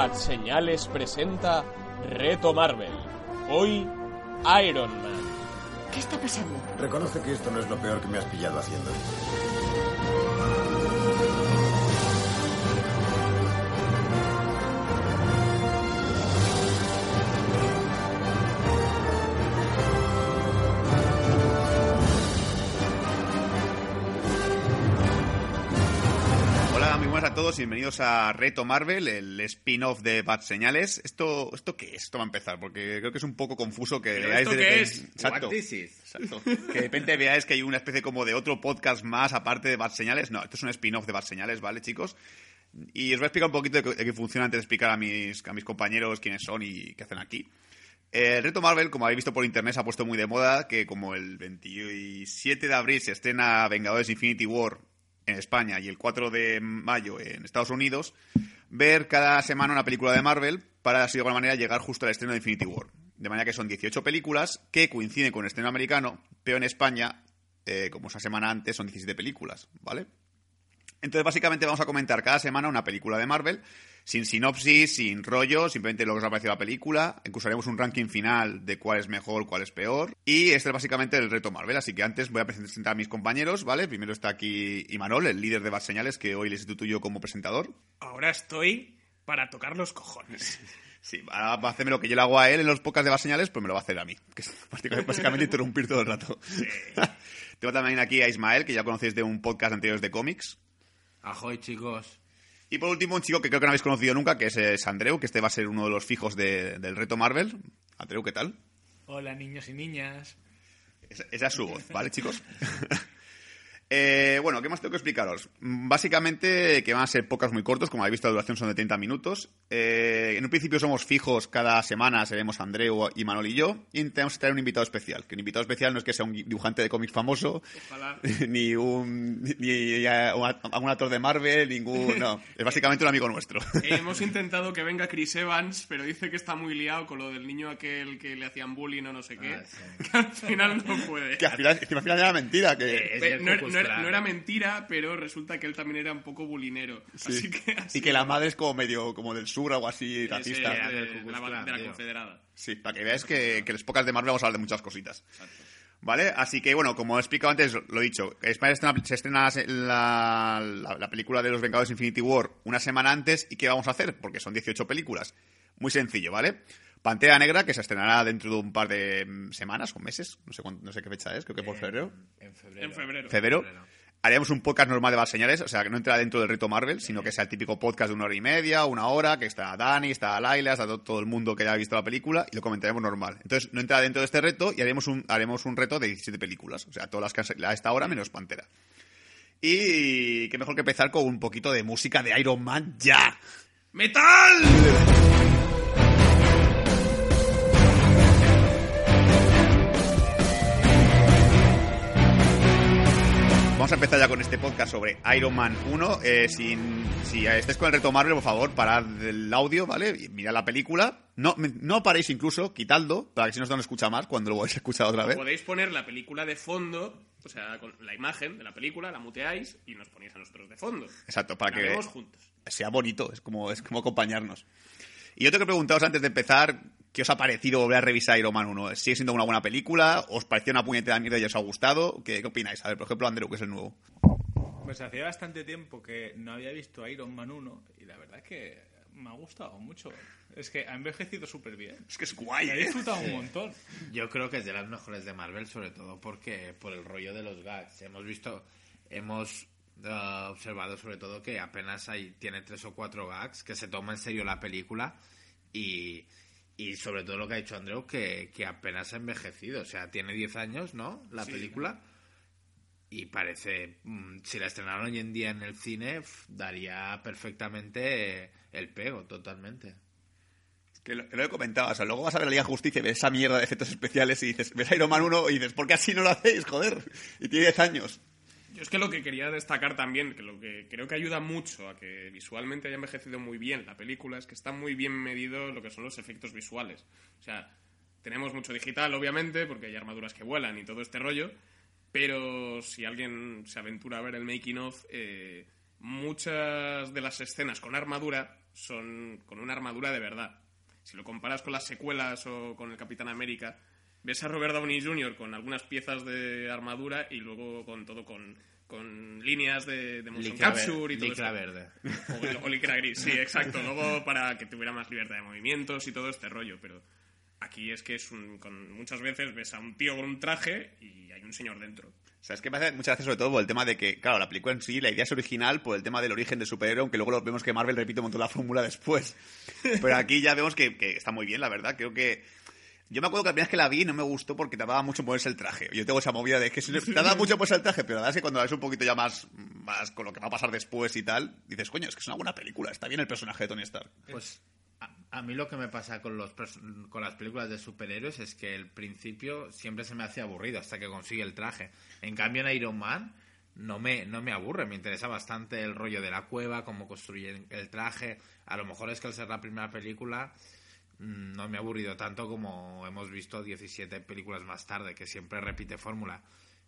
Bad Señales presenta Reto Marvel. Hoy, Iron Man. ¿Qué está pasando? Reconoce que esto no es lo peor que me has pillado haciendo. Todos y bienvenidos a Reto Marvel, el spin-off de Bad Señales. ¿Esto, ¿Esto qué es? Esto va a empezar, porque creo que es un poco confuso que ¿Pero veáis de qué es? Exacto. Que de repente veáis que hay una especie como de otro podcast más aparte de Bad Señales. No, esto es un spin-off de Bad Señales, ¿vale, chicos? Y os voy a explicar un poquito de qué- de qué funciona antes de explicar a mis, a mis compañeros quiénes son y qué hacen aquí. Eh, El reto Marvel, como habéis visto por internet, se ha puesto muy de moda que como el 27 de abril se estrena Vengadores Infinity War en España y el 4 de mayo en Estados Unidos, ver cada semana una película de Marvel para así de alguna manera llegar justo al estreno de Infinity War. De manera que son 18 películas que coinciden con el estreno americano, pero en España, eh, como esa semana antes, son 17 películas, ¿vale? Entonces, básicamente vamos a comentar cada semana una película de Marvel, sin sinopsis, sin rollo, simplemente lo que os ha parecido la película. Incluso haremos un ranking final de cuál es mejor, cuál es peor. Y este es básicamente el reto Marvel, así que antes voy a presentar a mis compañeros, ¿vale? Primero está aquí Imanol, el líder de Bad Señales, que hoy le sustituyo como presentador. Ahora estoy para tocar los cojones. Sí, va a hacerme lo que yo le hago a él en los podcasts de Bad Señales, pues me lo va a hacer a mí, que es básicamente, básicamente interrumpir todo el rato. Tengo también aquí a Ismael, que ya conocéis de un podcast anterior de cómics. Ahoy, chicos. Y por último, un chico que creo que no habéis conocido nunca, que es, es Andreu, que este va a ser uno de los fijos de- del reto Marvel. Andreu, ¿qué tal? Hola, niños y niñas. Esa, esa es su voz, ¿vale, chicos? Eh, bueno, ¿qué más tengo que explicaros? Mm, Básicamente que van a ser pocas muy cortos, como habéis visto la duración son de 30 minutos. Eh, en un principio somos fijos, cada semana seremos Andreu y Manol y yo, y tenemos que traer un invitado especial. Que un invitado especial no es que sea un dibujante de cómics famoso, Ojalá. ni un ni un act- un actor de Marvel, ningún... No, es básicamente un amigo nuestro. Eh, hemos intentado que venga Chris Evans, pero dice que está muy liado con lo del niño aquel que le hacían bullying o no sé qué. Ah, sí. Que al final no puede. que al final, es que al final era mentira, que... Es Pe- del no, era- no era, mentira, pero resulta que él también era un poco bulinero. Sí. Así que así- Y que la madre es como medio como del sur o algo así, Sí, racista. sí, de, la, de confederada. Sí, para que veáis que, que las pocas de Marvel vamos a hablar de muchas cositas. ¿Vale? Así que, bueno, como he explicado antes, lo he dicho, España estrena- se estrena la, la- la película de los Vengadores Infinity War una semana antes. ¿Y qué vamos a hacer? Porque son 18 películas. Muy sencillo, ¿vale? Pantera Negra, que se estrenará dentro de un par de mm, semanas o meses, no sé, cuándo- no sé qué fecha es, creo que por febrero. En febrero. En febrero. febrero. Febrero. Haremos un podcast normal de Bad Señales, o sea, que no entra dentro del reto Marvel, sino que sea el típico podcast de una hora y media, una hora, que está Dani, está Laila, está to- todo el mundo que haya visto la película y lo comentaremos normal. Entonces, no entra dentro de este reto y haremos un, haremos un reto de 17 películas, o sea, todas las que han salido a esta hora menos Pantera. Y qué mejor que empezar con un poquito de música de Iron Man ya. ¡Metal! Vamos a empezar ya con este podcast sobre Iron Man 1. Eh, sin, si estáis con el reto Marvel, por favor, parad el audio, ¿vale? Mirad la película. No, no paréis incluso, quitadlo, para que si no se nos escucha más cuando lo vais a escuchar otra vez. Podéis poner la película de fondo, o sea, con la imagen de la película, la muteáis y nos ponéis a nosotros de fondo. Exacto, para La que juntos. sea bonito, es como, es como acompañarnos. Y yo tengo que preguntaros antes de empezar, ¿qué os ha parecido volver a revisar Iron Man 1? ¿Sigue siendo una buena película? ¿Os pareció una puñetera mierda y os ha gustado? ¿Qué, qué opináis? A ver, por ejemplo, Andrew, que es el nuevo. Pues hacía bastante tiempo que no había visto Iron Man 1 y la verdad es que me ha gustado mucho. Es que ha envejecido súper bien. Es que es guay, He ¿eh? disfrutado un montón. Yo creo que es de las mejores de Marvel, sobre todo porque por el rollo de los gags. Hemos visto, hemos eh, observado sobre todo que apenas hay, tiene tres o cuatro gags, que se toma en serio la película y, y sobre todo lo que ha dicho Andreu, que, que apenas ha envejecido. O sea, tiene 10 años, ¿no? La película. Y parece, mm, si la estrenaron hoy en día en el cine, daría perfectamente eh, el pego, totalmente. Que lo, que lo he comentado, o sea, luego vas a ver la Liga Justicia y ves esa mierda de efectos especiales y dices, ves Iron Man 1 y dices, ¿por qué así no lo hacéis, joder? Y tiene 10 años. Yo es que lo que quería destacar también, que lo que creo que ayuda mucho a que visualmente haya envejecido muy bien la película, es que está muy bien medido lo que son los efectos visuales. O sea, tenemos mucho digital, obviamente, porque hay armaduras que vuelan y todo este rollo, pero si alguien se aventura a ver el making of, eh, muchas de las escenas con armadura son con una armadura de verdad. Si lo comparas con las secuelas o con el Capitán América, ves a Robert Downey Jr. con algunas piezas de armadura y luego con todo con, con líneas de, de motion Licra capture y todo licra esto. verde. O, o licra gris, sí, exacto. Luego para que tuviera más libertad de movimientos y todo este rollo, pero aquí es que es un, con, muchas veces ves a un tío con un traje y hay un señor dentro. ¿Sabes qué pasa? Muchas veces, sobre todo por el tema de que, claro, la película en sí, la idea es original por el tema del origen del superhéroe, aunque luego vemos que Marvel repite un montón la fórmula después. Pero aquí ya vemos que, que está muy bien, la verdad. Creo que. Yo me acuerdo que la primera vez que la vi no me gustó porque tardaba mucho en ponerse el traje. Yo tengo esa movida de que se- tarda mucho en ponerse el traje, pero la verdad es que cuando la ves un poquito ya más, más con lo que va a pasar después y tal, dices, coño, es que es una buena película, está bien el personaje de Tony Stark. Pues a, a mí lo que me pasa con, los con las películas de superhéroes es que el principio siempre se me hace aburrido hasta que consigue el traje. En cambio en Iron Man no me, no me aburre, me interesa bastante el rollo de la cueva, cómo construyen el traje. A lo mejor es que al ser la primera película no me ha aburrido tanto como hemos visto 17 películas más tarde, que siempre repite fórmula.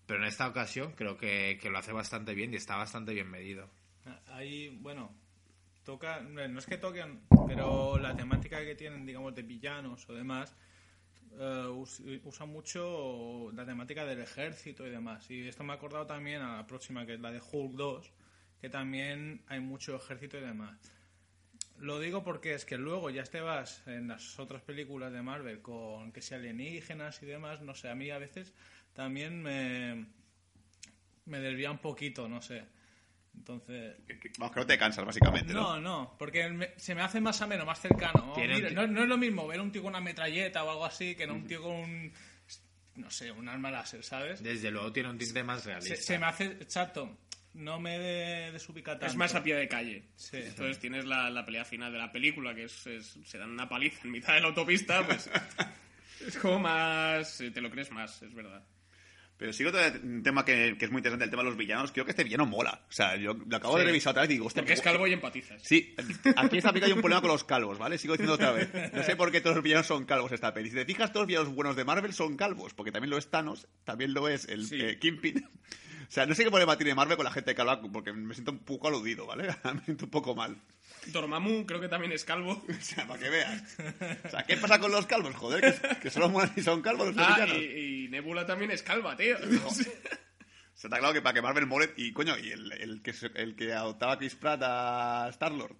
Pero en esta ocasión creo que, que lo hace bastante bien y está bastante bien medido. Ahí, bueno, toca, no es que toquen, pero la temática que tienen, digamos, de villanos o demás, eh, us- usa mucho la temática del ejército y demás. Y esto me ha acordado también a la próxima, que es la de Hulk 2, que también hay mucho ejército y demás. Lo digo porque es que luego ya te vas en las otras películas de Marvel con que si alienígenas y demás, no sé, a mí a veces también me, me desvía un poquito, no sé. Entonces, Vamos, que no te cansas, básicamente, ¿no? no, no, porque me- se me hace más ameno, más cercano. Mira, no, no es lo mismo ver un tío con una metralleta o algo así que no un tío con un, no sé, un arma láser, ¿sabes? Desde luego tiene un tinte más realista. Se, se me hace, exacto, no me de, desubica tanto. Es más a pie de calle. Sí. Entonces tienes la, la pelea final de la película, que es, es- se dan una paliza en mitad de la autopista, pues es como más... eh, Te lo crees más, es verdad. Pero sigo otro tema que, que es muy interesante, el tema de los villanos. Creo que este villano mola. O sea, yo lo acabo de Sí. revisar otra vez y digo, Porque es calvo y empatizas. Sí, aquí esta película hay un problema con los calvos, ¿vale? Sigo diciendo otra vez. No sé por qué todos los villanos son calvos esta peli. Si te fijas, todos los villanos buenos de Marvel son calvos, porque también lo es Thanos, también lo es el Sí. eh, Kingpin. O sea, no sé qué problema tiene Marvel con la gente calva, porque me siento un poco aludido, ¿vale? Me siento un poco mal. Dormammu creo que también es calvo. O sea, para que veas. O sea, ¿qué pasa con los calvos? Joder, que, que solo molan y son calvos los Ah, y, y Nebula también es calva, tío. Se está claro que para que Marvel mole... Y, coño, y el, el que, el que adoptaba a Chris Pratt a Star-Lord.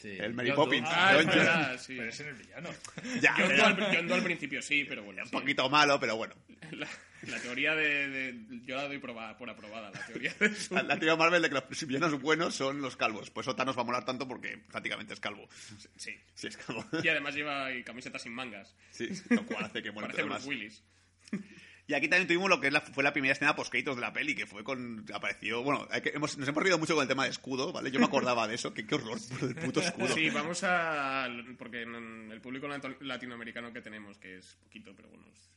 Sí. El Mary John Poppins. Ah, es John- verdad, sí. Pero ese es villano. Ya, John Doe al, John Doe al principio sí, pero bueno. un sí. poquito malo, pero bueno. La, la teoría de, de- Yo la doy proba- por aprobada, la teoría de su- La, la teoría de Marvel de que los villanos buenos son los calvos. Pues eso Thanos va a molar tanto porque prácticamente es calvo. Sí. Sí, es calvo. Y además lleva camiseta sin mangas. Sí, lo cual hace que Bruce más. Willis. Y aquí también tuvimos lo que fue la primera escena post de la peli, que fue con... Apareció... Bueno, hemos- nos hemos reído mucho con el tema de escudo, ¿vale? Yo me acordaba de eso. que qué horror el puto escudo. Sí, vamos a... Porque el público latinoamericano que tenemos, que es poquito, pero bueno, es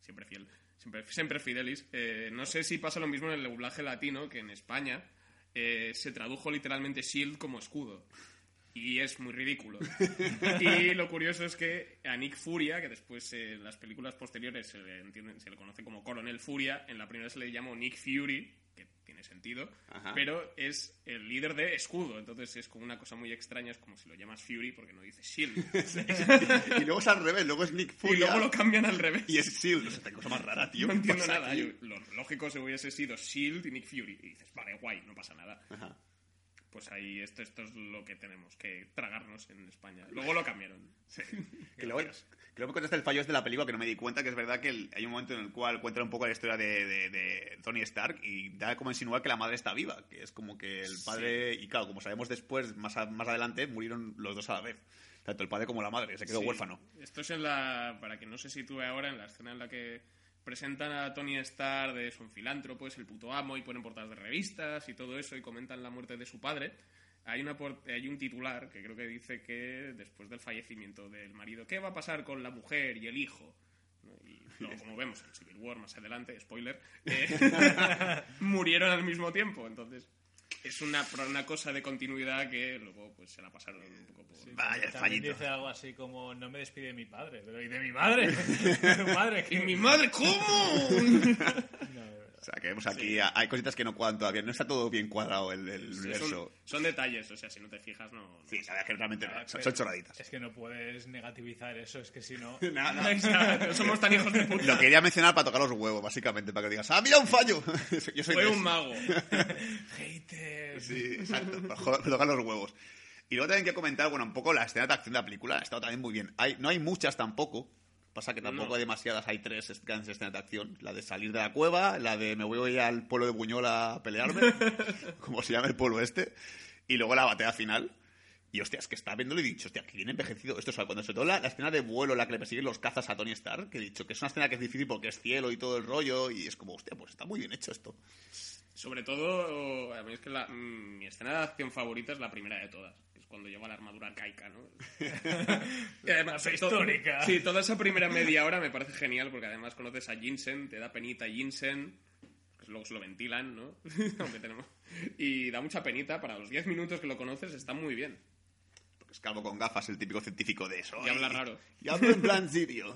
siempre fiel, siempre, siempre fidelis, eh, no sé si pasa lo mismo en el doblaje latino, que en España eh, se tradujo literalmente shield como escudo. Y es muy ridículo. y lo curioso es que a Nick Furia, que después eh, en las películas posteriores se le, entiende- se le conoce como Coronel Furia, en la primera se le llamó Nick Fury, que tiene sentido, Ajá. pero es el líder de escudo. Entonces es como una cosa muy extraña, es como si lo llamas Fury porque no dice Shield. Y luego es al revés, luego es Nick y Fury luego lo cambian al revés. y es Shield. Esta cosa más rara, tío. no ¿qué entiendo nada. Yo- lo lógico se hubiese sido Shield y Nick Fury. Y dices, vale, guay, no pasa nada. Ajá. Pues ahí esto, esto es lo que tenemos que tragarnos en España. Luego lo cambiaron. Que luego, que luego contaste el fallo este de la película que no me di cuenta, que es verdad que el- hay un momento en el cual cuenta un poco la historia de, de- de Tony Stark y da como insinuar que la madre está viva, que es como que el padre, y claro, como sabemos después, más, a- más adelante, murieron los dos a la vez. Tanto el padre como la madre, se quedó Sí. huérfano. Esto es en la. Para que no se sitúe ahora, en la escena en la que presentan a Tony Starr de es un filántropo, es el puto amo, y ponen portadas de revistas y todo eso, y comentan la muerte de su padre. Hay, una hay un titular que creo que dice que después del fallecimiento del marido, ¿qué va a pasar con la mujer y el hijo? ¿No? Y luego, como vemos en Civil War más adelante, spoiler, eh, murieron al mismo tiempo. Entonces, es una, una cosa de continuidad que luego pues se la pasaron un poco por... Vaya, el También fallito. dice algo así como, no me despide de mi padre, pero ¿y de mi madre? ¿De tu madre? ¡Y mi madre, cómo! No. O sea, que vemos aquí, hay cositas que no cuadran todavía. No está todo bien cuadrado el, el Sí, universo. son, son detalles, o sea, si no te fijas, no. no- Sí, sabes que realmente no, son, son chorraditas. Es que no puedes negativizar eso, es que si no... No, no. No somos tan hijos de puta. Lo quería mencionar para tocar los huevos, básicamente, para que digas, ¡ah, mira un fallo! Yo soy Fue un mago. Haters. Sí, exacto, para tocar los huevos. Y luego también quiero comentar, bueno, un poco la escena de acción de la película. Ha estado también muy bien. Hay, no hay muchas tampoco. Pasa que tampoco No. hay demasiadas. Hay tres grandes escenas de acción. La de salir de la cueva, la de me voy al pueblo de Buñola a pelearme, como se llama el pueblo este. Y luego la batalla final. Y hostia, es que está viéndolo y he dicho, hostia, que bien envejecido esto. O sea, cuando sobre todo la, la escena de vuelo, la que le persiguen los cazas a Tony Stark, que he dicho que es una escena que es difícil porque es cielo y todo el rollo. Y es como, hostia, pues está muy bien hecho esto. Sobre todo, es que la- mi escena de acción favorita es la primera de todas, cuando lleva la armadura arcaica, ¿no? Y además, prehistórica. Sí, toda esa primera media hora me parece genial porque además conoces a Jinsen, te da penita Jinsen, que luego se lo ventilan, ¿no? Aunque tenemos... Y da mucha penita, para los 10 minutos que lo conoces está muy bien. Porque es calvo con gafas, el típico científico de eso. Y habla raro. Y habla en plan sirio.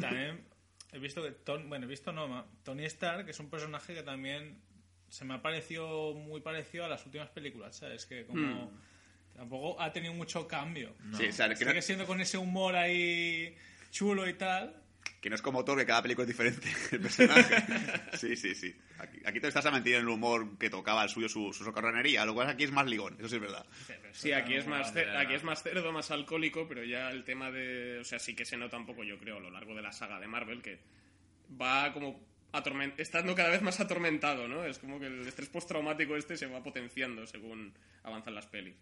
También he visto que Ton- bueno, he visto no, Tony Stark que es un personaje que también se me ha parecido muy parecido a las últimas películas, ¿sabes? Que como tampoco ha tenido mucho cambio. Sí, o sea, que no, Sigue siendo con ese humor ahí chulo y tal. que no es como Thor, que cada película es diferente el personaje. Sí, sí, sí. Aquí, aquí te estás a mentir en el humor que tocaba el suyo, su, su socarronería. Lo cual aquí es más ligón, eso sí es verdad. Sí, aquí es, más aquí es más cerdo, más alcohólico, pero ya el tema de... O sea, sí que se nota un poco, yo creo, a lo largo de la saga de Marvel, que va como estando cada vez más atormentado, ¿no? Es como que el estrés postraumático este se va potenciando según avanzan las pelis.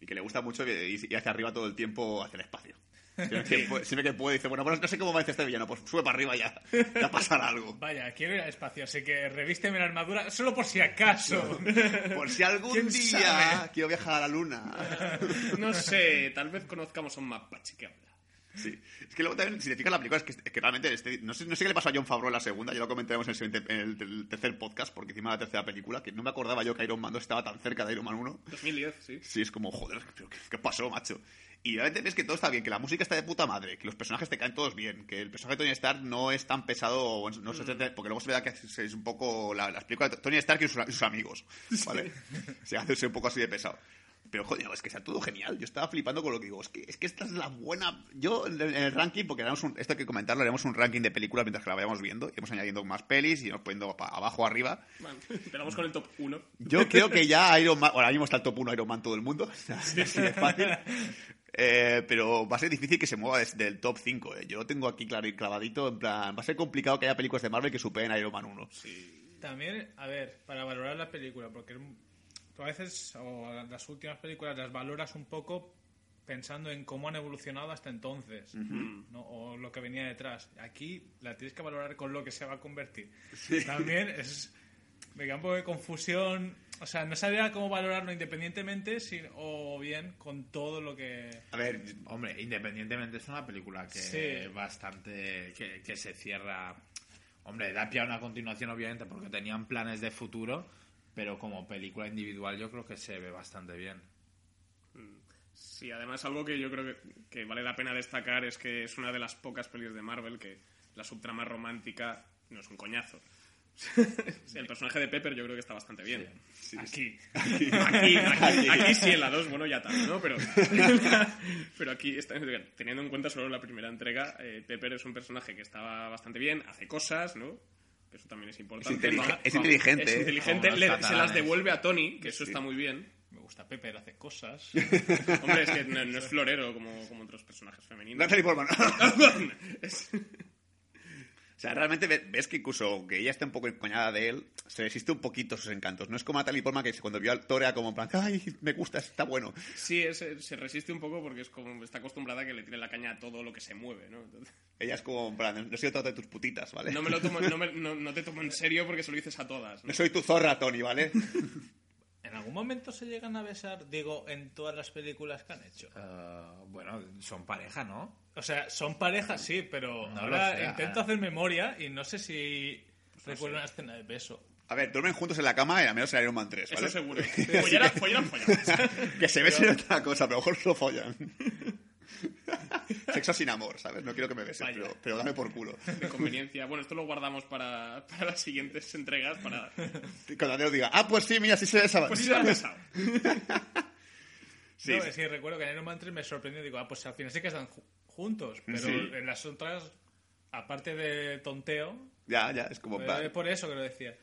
Y que le gusta mucho y, hacia arriba todo el tiempo hacia el espacio. Siempre que, puede, siempre que puede, dice, bueno, pues no sé cómo va a este villano, pues sube para arriba y ya, ya pasará algo. Vaya, quiero ir al espacio, así que revísteme la armadura solo por si acaso. Por si algún ¿Quién día sabe? quiero viajar a la luna. No sé, tal vez conozcamos a un mapache que habla. Sí. Es que luego también, si te fijas la película, es que, es que realmente, este- no, sé, no sé qué le pasó a John Favreau en la segunda, ya lo comentaremos en el, siguiente- en el- tercer podcast, porque encima de la tercera película, que no me acordaba yo que Iron Man 2 estaba tan cerca de Iron Man 1. 2010, sí. Sí, es como, joder, ¿pero ¿qué, qué pasó, macho? Y realmente ves que todo está bien, que la música está de puta madre, que los personajes te caen todos bien, que el personaje de Tony Stark no es tan pesado, no se trata- porque luego se ve que es, es un poco la, las películas de Tony Stark y sus, y sus amigos, ¿vale? Se hace un poco así de pesado. Pero, joder, es que está todo genial. Yo estaba flipando con lo que digo. Es que, es que esta es la buena... Yo, en el ranking, porque haremos un, esto hay que comentarlo, haremos un ranking de películas mientras que la vayamos viendo. Iremos añadiendo más pelis y iremos poniendo abajo arriba. Bueno, empezamos con el top 1. Yo creo que ya Iron Man, ahora mismo está el top 1 Iron Man todo el mundo, así de fácil. Eh, pero va a ser difícil que se mueva desde el top 5. eh. Yo lo tengo aquí claro y clavadito, en plan, va a ser complicado que haya películas de Marvel que superen a Iron Man 1. También, a ver, para valorar la película, porque es- tú a veces, o las últimas películas las valoras un poco pensando en cómo han evolucionado hasta entonces, ¿no? o lo que venía detrás. Aquí la tienes que valorar con lo que se va a convertir. También es, me queda un poco de confusión, o sea, no sabía cómo valorarlo independientemente si- o bien con todo lo que... A ver, Hombre, independientemente es una película que Sí. bastante que, que se cierra. Hombre, da pie a una continuación obviamente porque tenían planes de futuro, pero como película individual yo creo que se ve bastante bien. Sí, además algo que yo creo que, que vale la pena destacar es que es una de las pocas pelis de Marvel que la subtrama romántica no es un coñazo. Sí, el personaje de Pepper yo creo que está bastante bien. Aquí. Aquí, aquí, aquí sí, en la 2, bueno, ya también, ¿no? Pero, pero aquí, está- teniendo en cuenta solo la primera entrega, eh, Pepper es un personaje que estaba bastante bien, hace cosas, ¿no? Que eso también es es, importante. es Es inteligente. ¿eh? inteligente, le- se las devuelve a Tony, que eso está muy bien. Me gusta Pepper, hace cosas. Hombre, es que no, no es florero como, como otros personajes femeninos. Natalie Portman. O sea, realmente ve- ves que incluso aunque ella esté un poco encoñada de él, se resiste un poquito a sus encantos. No es como Natalie Portman que cuando vio al Thor era como en plan, ay, me gusta, está bueno. Sí, es- se resiste un poco porque es como está acostumbrada a que le tire la caña a todo lo que se mueve, ¿no? Entonces, Ella es como en plan, no soy otra de tus putitas, ¿vale? no, me lo tomo, no, me- no- no te tomo en serio porque se lo dices a todas. ¿no? No soy tu zorra, Tony, ¿vale? ¿En algún momento se llegan a besar, digo, en todas las películas que han hecho? Eh, bueno, son pareja, ¿no? O sea, son parejas, sí, pero No ahora lo sé, intento ah. hacer memoria y no sé si recuerdo una escena de beso. A ver, duermen juntos en la cama y a menos en Iron Man 3, ¿vale? Eso seguro. Follarán, follarán, follarán. Que se besen otra cosa, pero a lo mejor solo follan. Sexo sin amor, ¿sabes? No quiero que me beses, Vaya. pero, pero dame por culo. De conveniencia. Bueno, esto lo guardamos para, para las siguientes entregas. Para... Y Cuando Andreu diga, ah, pues sí, mira, sí se besaban. Pues sí, se han besado. Sí, no, sí. recuerdo que en Iron Man 3 me sorprendió. Digo, ah, pues al final sí que están ju- juntos. Pero Sí. en las otras, aparte de tonteo, Ya, ya, es como... eh, por eso que lo decía.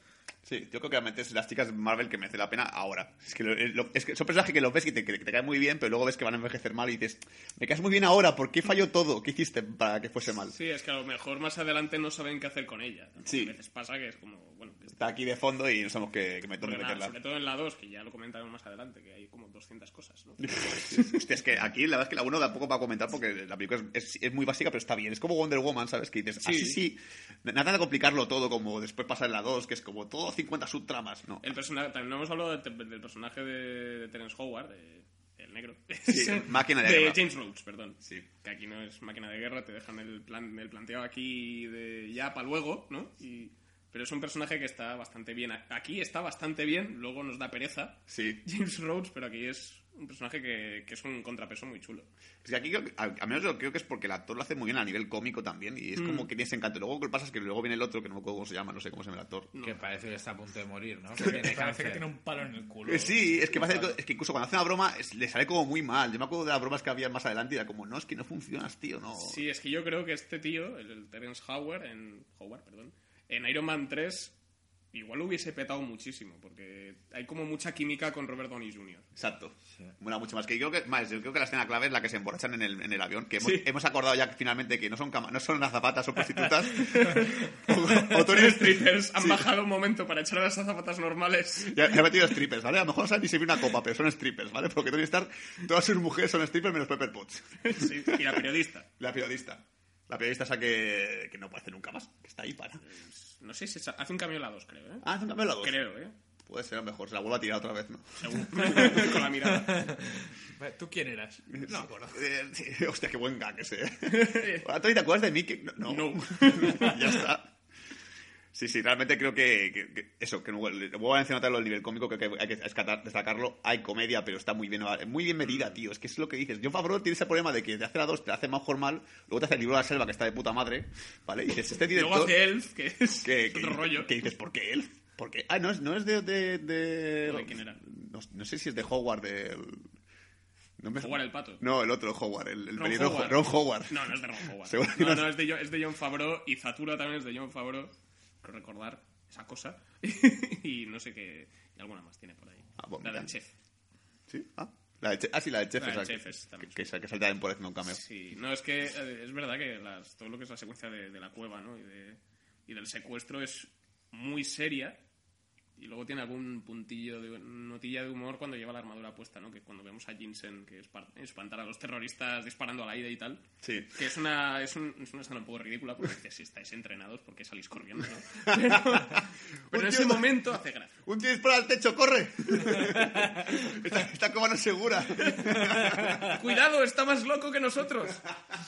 Sí, yo creo que realmente es las chicas Marvel que merece la pena ahora. Es que, lo- lo- es que son personajes que los ves y te, que te caen muy bien, pero luego ves que van a envejecer mal y dices, me caes muy bien ahora, ¿por qué falló todo? ¿Qué hiciste para que fuese mal? Sí, es que a lo mejor más adelante no saben qué hacer con ella. Sí. A veces pasa que es como, bueno, que Está aquí de fondo y no sabemos qué, qué nada, meterla. sobre todo en la 2, que ya lo comentaremos más adelante, que hay como 200 cosas, ¿no? Hostia, es que aquí la verdad es que la 1 tampoco va a comentar porque la película es, es- es muy básica, pero está bien. Es como Wonder Woman, ¿sabes? Que dices, así sí, nada de complicarlo todo como después pasa en la 2, que es como todo 50 subtramas, ¿no? El personaje, también hemos hablado del, del personaje de, de Terence Howard, de- el negro. Sí, máquina de guerra. James Rhodes, perdón. Sí. Que aquí no es máquina de guerra, te dejan el, plan, el planteado aquí de ya para luego, ¿no? Y, pero es un personaje que está bastante bien. Aquí está bastante bien, luego nos da pereza. Sí. James Rhodes, pero aquí es un personaje que, que es un contrapeso muy chulo. Es que aquí creo que- al al menos yo creo que es porque el actor lo hace muy bien a nivel cómico también y es Mm. como que tiene ese encanto. Luego lo que pasa es que luego viene el otro, que no me acuerdo cómo se llama, no sé cómo se llama el actor. Que parece que está a punto de morir, ¿no? Que tiene Parece que tiene un palo en el culo. Eh, Sí, es que, parece que- es que incluso cuando hace una broma es- le sale como muy mal. Yo me acuerdo de las bromas que había más adelante y era como, no, es que no funcionas, tío, no. Sí, es que yo creo que este tío, el, el Terence Howard, en, Howard, perdón, en Iron Man 3, igual lo hubiese petado muchísimo, porque hay como mucha química con Robert Downey Jr. Exacto. Mola mucho más. Que yo creo que, más, yo creo que la escena clave es la que se emborrachan en el, en el avión. Que hemos, Sí. hemos acordado ya finalmente que no son, cama- no son azafatas, son prostitutas. o, o Tony- strippers han Sí. bajado un momento para echar a las zapatas normales. Ya, ya he metido strippers, ¿vale? A lo mejor no saben ni servir una copa, pero son strippers, ¿vale? Porque Tony Stark, todas sus mujeres son strippers menos Pepper Potts. Sí, y la periodista. La periodista. La periodista esa que, que no puede hacer nunca más. Que está ahí para. No sé si hace un cambio en la 2, creo, ¿eh? Ah, hace un cambio en la dos. Creo, ¿eh? Puede ser a lo mejor. Se la vuelvo a tirar otra vez, ¿no? Según. con la mirada. ¿Tú quién eras? No me acuerdo. Eh, sí, hostia, qué buen gag ese. Tony, ¿te acuerdas de mí? Que- No. No. ya está. Sí, sí, realmente creo que, que- que eso, que no, vuelvo a mencionarlo el nivel cómico, que hay que escatar- destacarlo. Hay comedia, pero está muy bien, muy bien medida, tío. Es que es lo que dices. John Favreau tiene ese problema de que te hace la dos, te la hace mejor mal, luego te hace el libro de la selva, que está de puta madre, ¿vale? Y dices, este director... Luego hace Elf, que es que, otro rollo. que dices, ¿por qué él? ¿Por qué? Ah, no es, no es de... de, de- ¿De quién era? No, no sé si es de Howard, del... No me- Howard el pato. No, el otro, Howard, el, el Ron Howard. Ron Howard. No, no es de Ron Howard. No, no es- de, es de John Favreau y Zatura también es de John Favreau. Recordar esa cosa. y no sé qué. Y alguna más tiene por ahí. Ah, bueno, la del chef. ¿Sí? Ah, la de ah, sí, la de Chef. La del esa Chef que, es que, que salta en por haciendo un cameo. Sí, no, es que eh, es verdad que las- todo lo que es la secuencia de, de la cueva ¿no? y, de- y del secuestro es muy seria. Y luego tiene algún puntillo de notilla de humor cuando lleva la armadura puesta, ¿no? Que cuando vemos a Jensen que espantar a los terroristas disparando al aire y tal. Sí. Que es una, es, un- es una escena un poco ridícula porque dices, si estáis entrenados, ¿por qué salís corriendo? no? Pero, pero en ese momento hace gracia. ¡Un tío dispara al techo, corre! esta, esta cova no segura. ¡Cuidado, está más loco que nosotros!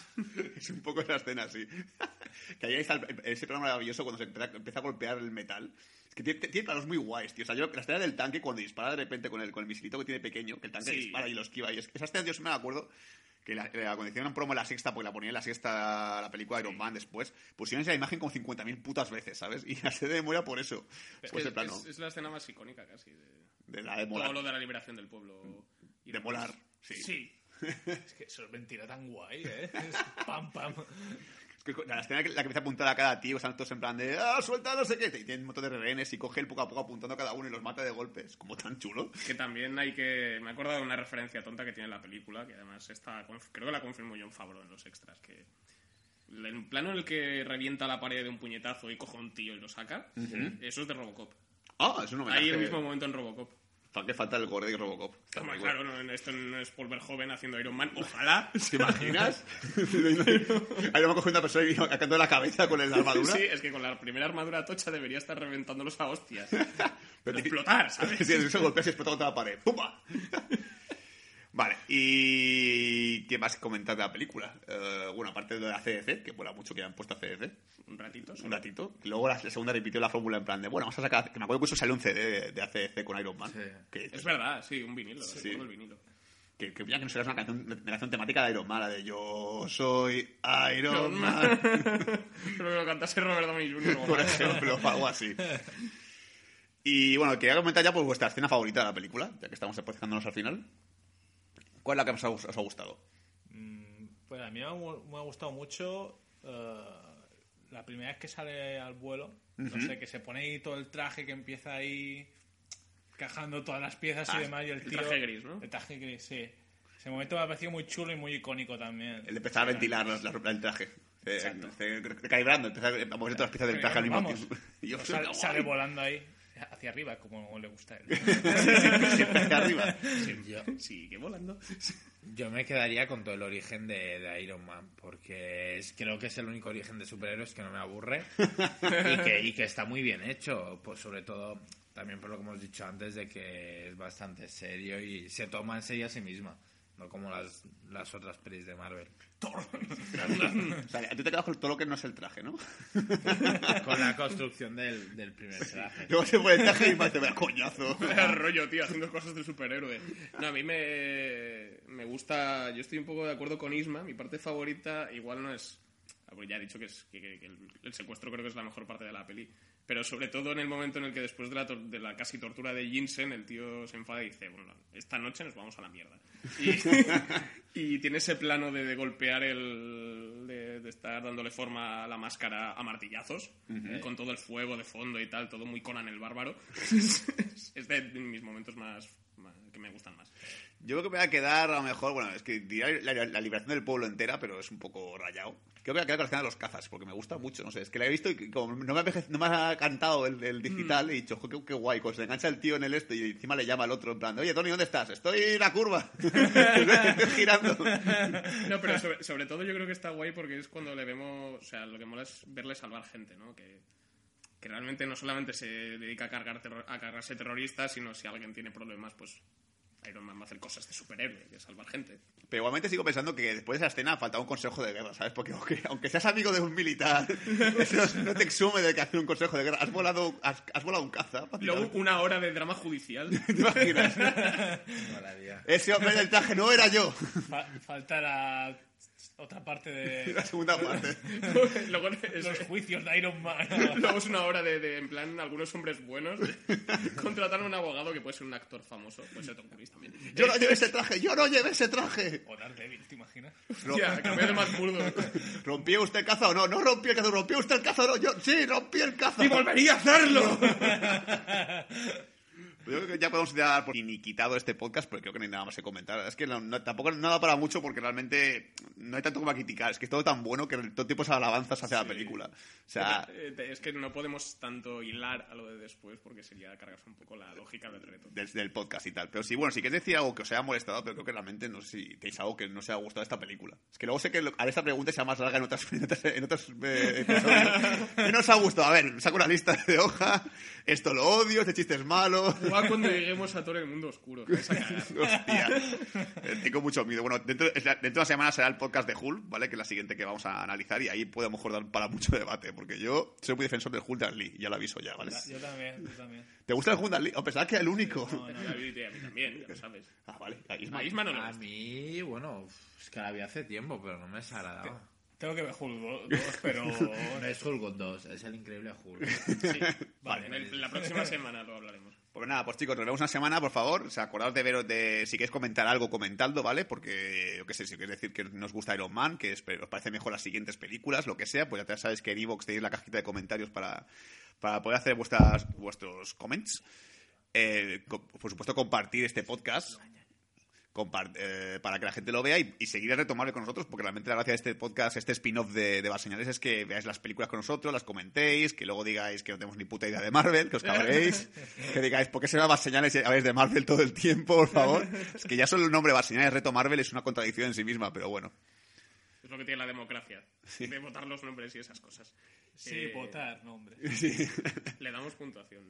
es un poco esa escena, sí. que ahí está ese programa maravilloso cuando se empieza, empieza a golpear el metal. Es que tiene, tiene planos muy guays, tío. O sea, yo, la escena del tanque cuando dispara de repente con el, con el misilito que tiene pequeño, que el tanque Sí. dispara y lo esquiva. Y es, esa escena, yo sí me acuerdo que la, la- cuando hicieron un promo en la sexta, porque la ponía en la sexta, la película de Iron Man después, pusieron esa imagen como 50.000 putas veces, ¿sabes? Y la sé de memoria por eso. Es, Pues el plano es- es la escena más icónica casi de, de la de molar. todo lo de la liberación del pueblo. y De molar, sí. Sí. Es que eso es mentira tan guay, ¿eh? Es pam, pam. Que la escena que, la que empieza a apuntar a cada tío, están todos en plan de ¡Ah, suelta no sé qué! Y tiene un montón de rehenes y coge él poco a poco apuntando a cada uno y los mata de golpes. Como tan chulo. Que también hay que... Me he acordado de una referencia tonta que tiene la película, que además está... Creo que la confirmó John Favreau en los extras, que... El plano en el que revienta la pared de un puñetazo y coge a un tío y lo saca, eso es de Robocop. Ah, es un homenaje. Ahí el mismo momento en Robocop. Fa- Que falta el gore de Robocop. Está bueno. claro, no, esto no es Paul Verhoeven haciendo Iron Man. Ojalá. ¿Te imaginas? Ahí lo cogiendo una persona y sacando la cabeza con la armadura. Sí, es que con la primera armadura tocha debería estar reventándolos a hostias. Pero- explotar, ¿sabes? Sí, eso golpea y explota contra la pared. ¡Pumba! Vale, y ¿qué más comentar de la película? Eh, bueno, aparte de la CDC, que mola mucho que hayan puesto a CDC, Un ratito. un solo. ratito. Luego la, la segunda repitió la fórmula en plan de, bueno, vamos a sacar, que me acuerdo que eso salió un CD de, de ACDC con Iron Man. Sí. Que Es verdad, sí, un vinilo. Sí. el vinilo. Que, que mira que no será una canción, una canción temática de Iron Man, la de Yo soy Iron Man, Creo que lo cantase Robert Downey Jr. por ejemplo, algo así. Y bueno, quería comentar ya pues, vuestra escena favorita de la película, ya que estamos acercándonos al final. ¿Cuál es la que más os ha, os ha gustado? Pues a mí me ha, gu- me ha gustado mucho eh, la primera vez que sale al vuelo. No sé, que se pone ahí todo el traje, que empieza ahí cajando todas las piezas Ah, y demás. Y el, el tío, traje gris, ¿no? El traje gris, sí. Ese momento me ha parecido muy chulo y muy icónico también. El empezar a ventilar las- las- el traje. Eh, eh, Recalibrando, empezar a mover todas las piezas del traje al mismo tiempo. Sale, volando ahí hacia arriba, como le gusta a él. Siempre hacia arriba. Yo, Sigue volando. yo me quedaría con todo el origen de, de Iron Man, porque es- creo que es el único origen de superhéroes que no me aburre y que, y que está muy bien hecho. Pues sobre todo, también por lo que hemos dicho antes, de que es bastante serio y se toma en serio a sí misma. No como las, las otras pelis de Marvel. O sea, a ti te quedas con todo lo que no es el traje, ¿no? Con la construcción del, del primer traje. Luego se pone el traje y más te coñazo. Rollo, tío, haciendo cosas de superhéroe. No, a mí me, me gusta. Yo estoy un poco de acuerdo con Isma. Mi parte favorita, igual no es. ah, pues ya he dicho que, es, que, que- que el, el secuestro creo que es la mejor parte de la peli. Pero sobre todo en el momento en el que después de la, tor- de la casi tortura de Jinsen, el tío se enfada y dice: Bueno, esta noche nos vamos a la mierda. Y, y tiene ese plano de, de golpear el. De, de estar dándole forma a la máscara a martillazos, con todo el fuego de fondo y tal, todo muy Conan el bárbaro. es de mis momentos más, más- que me gustan más. Yo creo que me voy a quedar, a lo mejor, bueno, es que diría la, la liberación del pueblo entera, pero es un poco rayado. Creo que me voy a quedar con la escena de los cazas, porque me gusta mucho, no sé, es que la he visto y como no me, no me ha cantado el, el digital, he dicho, "Jo, qué, qué guay, cuando se engancha el tío en el esto y encima le llama al otro en plan, oye, Tony, ¿dónde estás? Estoy en la curva, estoy girando. No, pero sobre, sobre todo yo creo que está guay porque es cuando le vemos, o sea, lo que mola es verle salvar gente, ¿no? Que, que realmente no solamente se dedica a, cargar terror- a cargarse terroristas, sino si alguien tiene problemas, pues Iron Man va a hacer cosas de superhéroe, que es salvar gente. Pero igualmente sigo pensando que después de esa escena falta un consejo de guerra, ¿sabes? Porque aunque, aunque seas amigo de un militar, eso no te exume de que hacer un consejo de guerra. Has volado, has, has volado un caza. Luego una hora de drama judicial. ¿Te imaginas? Maravilla. Ese hombre del traje no era yo. Fa- falta la otra parte de La segunda parte. Luego es, los juicios de Iron Man. luego es una hora de, de, en plan, algunos hombres buenos. Contratar a un abogado que puede ser un actor famoso. Puede ser Tom Cruise también. Yo no llevé ese traje, yo no llevé ese traje. O Daredevil, ¿te imaginas? Hostia, cambié de más burdo. ¿Rompió usted el caza o no? No rompí el caza, rompió usted el caza o no. Yo sí, rompí el caza. ¡Y volvería a hacerlo! Yo creo que ya podemos dar por quitado este podcast, porque creo que no hay nada más que comentar. Es que no- no- tampoco no da para mucho porque realmente no hay tanto como a criticar. Es que es todo tan bueno que todo tipo de alabanzas hacia la película. O sea, Eh, Es que no podemos tanto hilar a lo de después porque sería cargarse un poco la lógica del reto. desde el podcast y tal. Pero sí, bueno, si quieres decir algo que os haya molestado, pero creo que realmente no sé si tenéis algo que no os haya gustado de esta película. Es que luego sé que lo- haré esta pregunta sea más larga en otras, en otras, en otros eh, episodios. ¿Qué no os ha gustado? A ver, saco una lista de hoja. Esto lo odio, este chiste es malo. Igual cuando lleguemos a todo el mundo oscuro. Hostia, Eh, tengo mucho miedo. Bueno, dentro, la- dentro de una semana será el podcast de Hulk, ¿vale? Que es la siguiente que vamos a analizar y ahí puede a lo mejor dar para mucho debate, porque yo soy muy defensor del Hulk de Lee, ya lo aviso ya, ¿vale? Yo también, yo también. ¿Te gusta el Hulk de Lee? O pensaba que era el único. Mí y a mí también, ya lo sabes. Ah, vale. A Isma. A Isma no le A mí, bueno, es que la vi hace tiempo, pero no me desagradaba. Tengo que ver Hulk 2, pero... No es Hulk 2, es el increíble Hulk. Sí. Vale. En el- la próxima semana lo hablaremos. Pues nada, pues chicos, nos vemos una semana, por favor. O sea, acordaos de veros de si queréis comentar algo, comentadlo, ¿vale? Porque, yo qué sé, si queréis decir que nos gusta Iron Man, que es- os parece mejor las siguientes películas, lo que sea, pues ya sabéis que en Evox tenéis la cajita de comentarios para, para poder hacer vuestras, vuestros comments. Eh, co- por supuesto, compartir este podcast. Eh, para que la gente lo vea y, y seguir a retomarlo con nosotros, porque realmente la gracia de este podcast, este spin-off de, de Señales es que veáis las películas con nosotros, las comentéis, que luego digáis que no tenemos ni puta idea de Marvel, que os cabréis, que digáis, ¿por qué se llama Señales y habéis de Marvel todo el tiempo, por favor? Es que ya solo el nombre Señales Reto Marvel es una contradicción en sí misma, pero bueno. Es lo que tiene la democracia. De votar los nombres y esas cosas. Sí, Eh, votar, no, hombre. Le damos puntuación.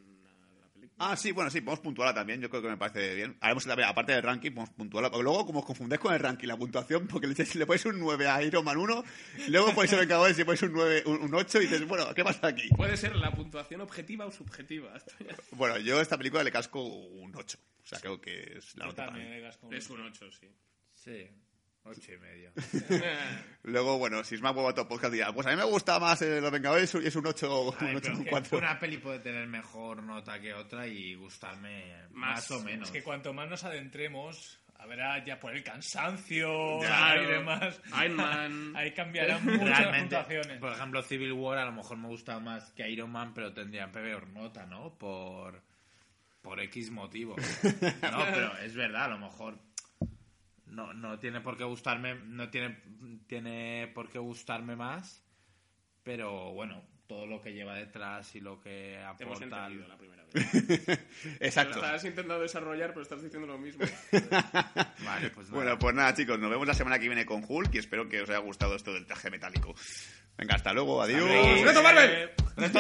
Ah, sí, bueno, sí, podemos puntuarla también, yo creo que me parece bien. Haremos, la- aparte del ranking, podemos puntuarla. Porque luego, como os confundéis con el ranking, la puntuación, porque le, le ponéis un 9 a Iron Man 1, y luego podéis ser Vengadores y ponéis un, 9, un, un 8 y dices, bueno, ¿qué pasa aquí? Puede ser la puntuación objetiva o subjetiva. Bueno, yo a esta película le casco un 8. O sea, creo que es la Yo nota para también mí. le das con Es un 8, sí. Sí, ocho y medio. Luego, bueno, si es más huevo a todo podcast dirá, pues a mí me gusta más eh, Los Vengadores y es un 8, A ver, un 8 pero un es que 4. Una peli puede tener mejor nota que otra y gustarme más, Más, o menos. Es que cuanto más nos adentremos, habrá ya por el cansancio y demás. Iron Man. Ahí cambiarán muchas Realmente, puntuaciones. por ejemplo, Civil War a lo mejor me gusta más que Iron Man, pero tendría peor nota, ¿no? Por, por X motivo. No, pero es verdad, a lo mejor no, no tiene por qué gustarme, no tiene, tiene por qué gustarme más, pero bueno, todo lo que lleva detrás y lo que Te hemos aporta... al- entendido la primera vez. Exacto. Lo estás intentando desarrollar, pero estás diciendo lo mismo. Vale, pues nada. Bueno, pues nada, chicos, nos vemos la semana que viene con Hulk y espero que os haya gustado esto del traje metálico. Venga, hasta luego, adiós. ¡Reto Marvel! Reto,